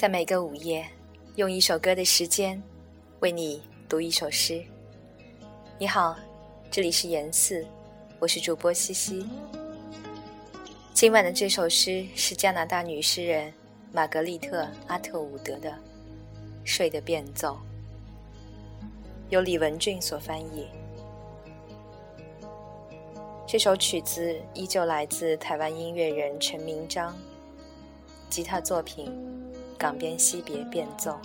在每个午夜，用一首歌的时间，为你读一首诗。你好，这里是言四，我是主播西西。今晚的这首诗是加拿大女诗人玛格丽特·阿特伍德的《睡的变奏》，由李文俊所翻译。这首曲子依旧来自台湾音乐人陈明章，吉他作品。港边惜别变奏。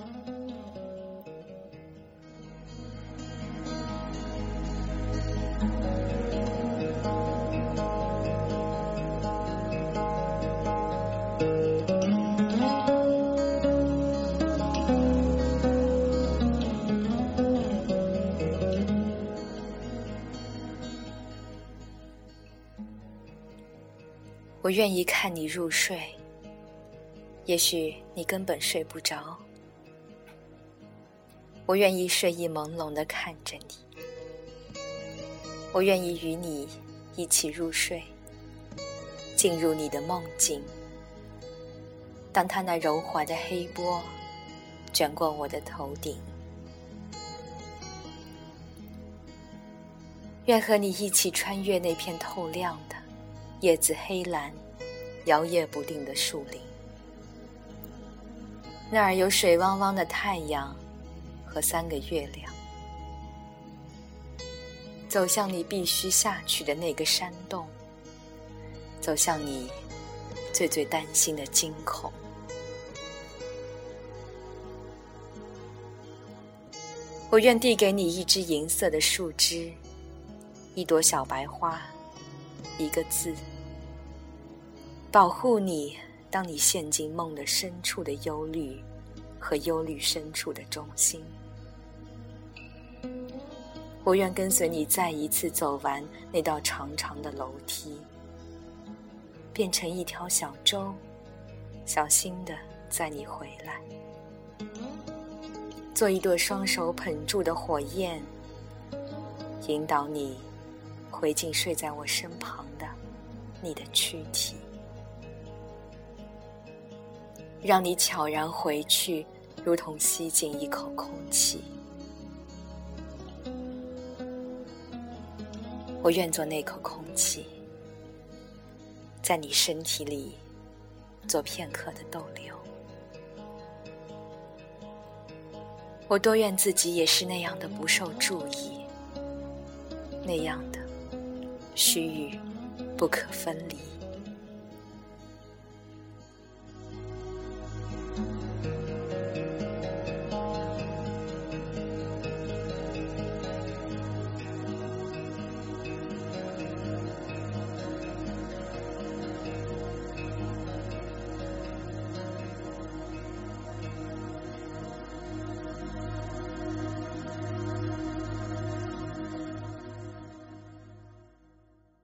我愿意看你入睡。也许你根本睡不着，我愿意睡意朦胧的看着你，我愿意与你一起入睡，进入你的梦境。当他那柔滑的黑波卷过我的头顶，愿和你一起穿越那片透亮的、叶子黑蓝、摇曳不定的树林。那儿有水汪汪的太阳和三个月亮，走向你必须下去的那个山洞，走向你最最担心的惊恐。我愿递给你一支银色的树枝，一朵小白花，一个字，保护你。当你陷进梦的深处的忧虑，和忧虑深处的中心，我愿跟随你再一次走完那道长长的楼梯，变成一条小舟，小心的载你回来，做一朵双手捧住的火焰，引导你回进睡在我身旁的你的躯体。让你悄然回去，如同吸进一口空气。我愿做那口空气，在你身体里做片刻的逗留。我多愿自己也是那样的不受注意，那样的须臾不可分离。